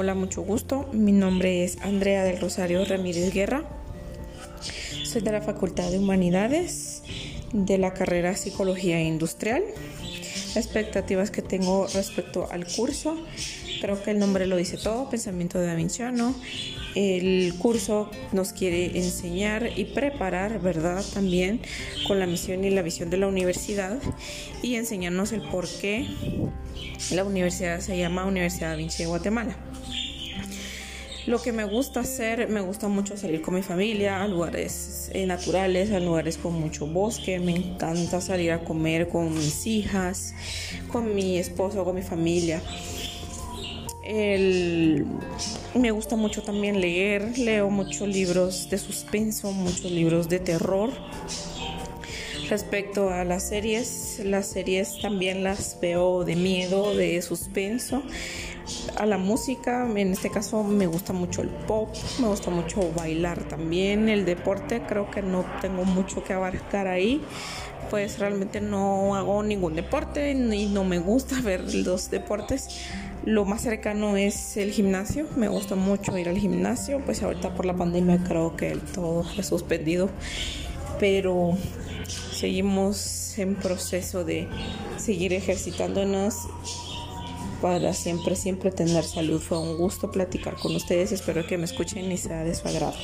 Hola, mucho gusto. Mi nombre es Andrea del Rosario Ramírez Guerra. Soy de la Facultad de Humanidades de la carrera Psicología Industrial. Expectativas que tengo respecto al curso. Creo que el nombre lo dice todo, pensamiento de Da Vinciano. El curso nos quiere enseñar y preparar, ¿verdad? También con la misión y la visión de la universidad y enseñarnos el por qué la universidad se llama Universidad Da Vinci de Guatemala. Lo que me gusta hacer, me gusta mucho salir con mi familia a lugares eh, naturales, a lugares con mucho bosque. Me encanta salir a comer con mis hijas, con mi esposo, con mi familia. me gusta mucho también leer, leo muchos libros de suspenso, muchos libros de terror. Respecto a las series, las series también las veo de miedo, de suspenso a la música, en este caso me gusta mucho el pop, me gusta mucho bailar también, el deporte creo que no tengo mucho que abarcar ahí, pues realmente no hago ningún deporte y no me gusta ver los deportes. Lo más cercano es el gimnasio, me gusta mucho ir al gimnasio, pues ahorita por la pandemia creo que todo fue suspendido, pero seguimos en proceso de seguir ejercitándonos para siempre, siempre tener salud. Fue un gusto platicar con ustedes. Espero que me escuchen y sea de su agrado.